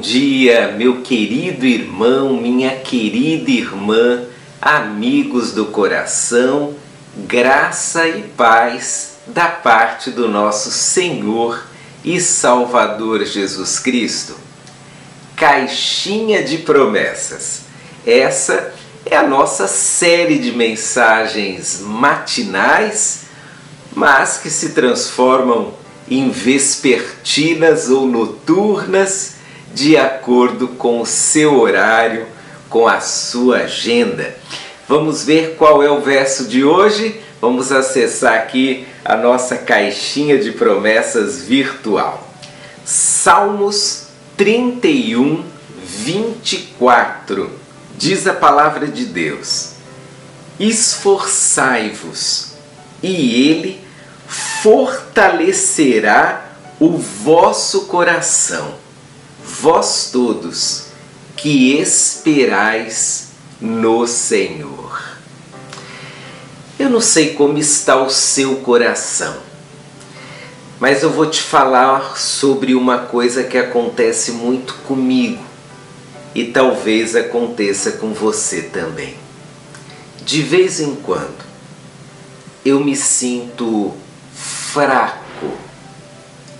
dia, meu querido irmão, minha querida irmã, amigos do coração, graça e paz da parte do nosso Senhor e Salvador Jesus Cristo. Caixinha de Promessas. Essa é a nossa série de mensagens matinais, mas que se transformam em vespertinas ou noturnas de acordo com o seu horário, com a sua agenda. Vamos ver qual é o verso de hoje? Vamos acessar aqui a nossa caixinha de promessas virtual. Salmos 31, 24. Diz a palavra de Deus: Esforçai-vos, e Ele fortalecerá o vosso coração vós todos que esperais no Senhor. Eu não sei como está o seu coração, mas eu vou te falar sobre uma coisa que acontece muito comigo e talvez aconteça com você também. De vez em quando eu me sinto fraco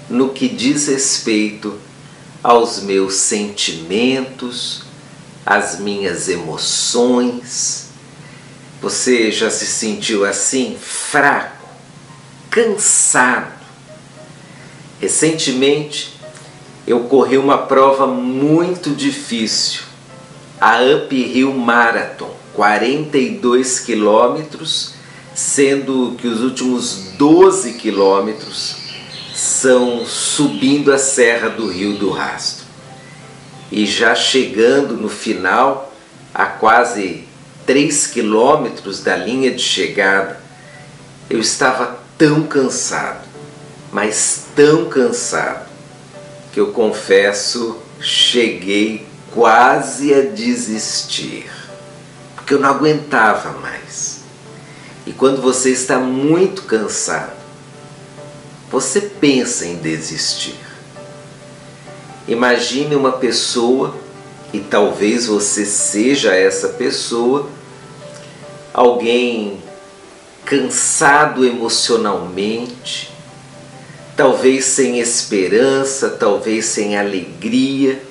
no que diz respeito aos meus sentimentos, às minhas emoções. Você já se sentiu assim, fraco, cansado? Recentemente eu corri uma prova muito difícil, a Uphill Marathon, 42 quilômetros, sendo que os últimos 12 quilômetros são subindo a Serra do Rio do Rastro. E já chegando no final, a quase 3 quilômetros da linha de chegada, eu estava tão cansado, mas tão cansado, que eu confesso, cheguei quase a desistir, porque eu não aguentava mais. E quando você está muito cansado, você pensa em desistir. Imagine uma pessoa, e talvez você seja essa pessoa, alguém cansado emocionalmente, talvez sem esperança, talvez sem alegria,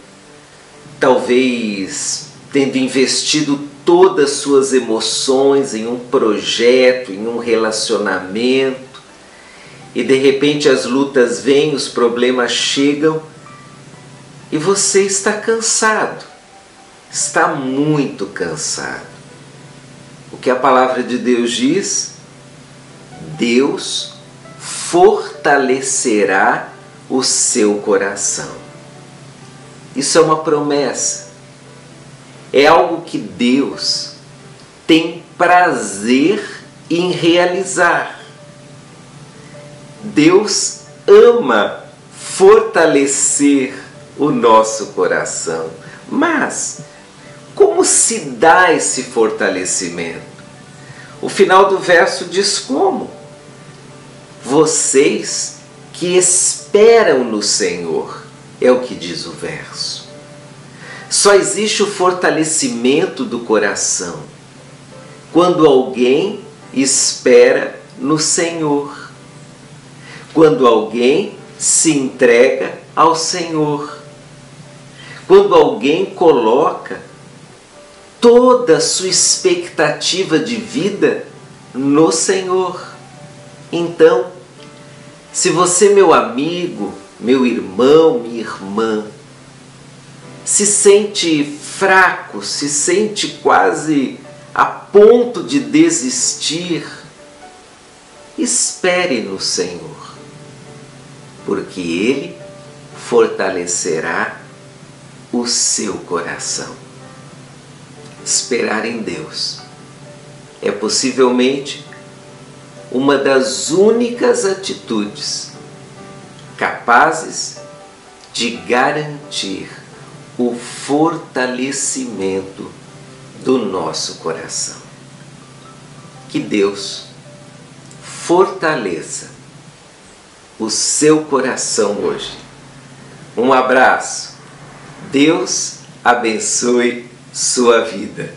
talvez tendo investido todas suas emoções em um projeto, em um relacionamento, e de repente as lutas vêm, os problemas chegam e você está cansado, está muito cansado. O que a palavra de Deus diz? Deus fortalecerá o seu coração. Isso é uma promessa. É algo que Deus tem prazer em realizar. Deus ama fortalecer o nosso coração. Mas como se dá esse fortalecimento? O final do verso diz como? Vocês que esperam no Senhor, é o que diz o verso. Só existe o fortalecimento do coração quando alguém espera no Senhor quando alguém se entrega ao Senhor, quando alguém coloca toda a sua expectativa de vida no Senhor. Então, se você, meu amigo, meu irmão, minha irmã, se sente fraco, se sente quase a ponto de desistir, espere no Senhor porque Ele fortalecerá o seu coração. Esperar em Deus é possivelmente uma das únicas atitudes capazes de garantir o fortalecimento do nosso coração. Que Deus fortaleça o seu coração hoje. Um abraço. Deus abençoe sua vida.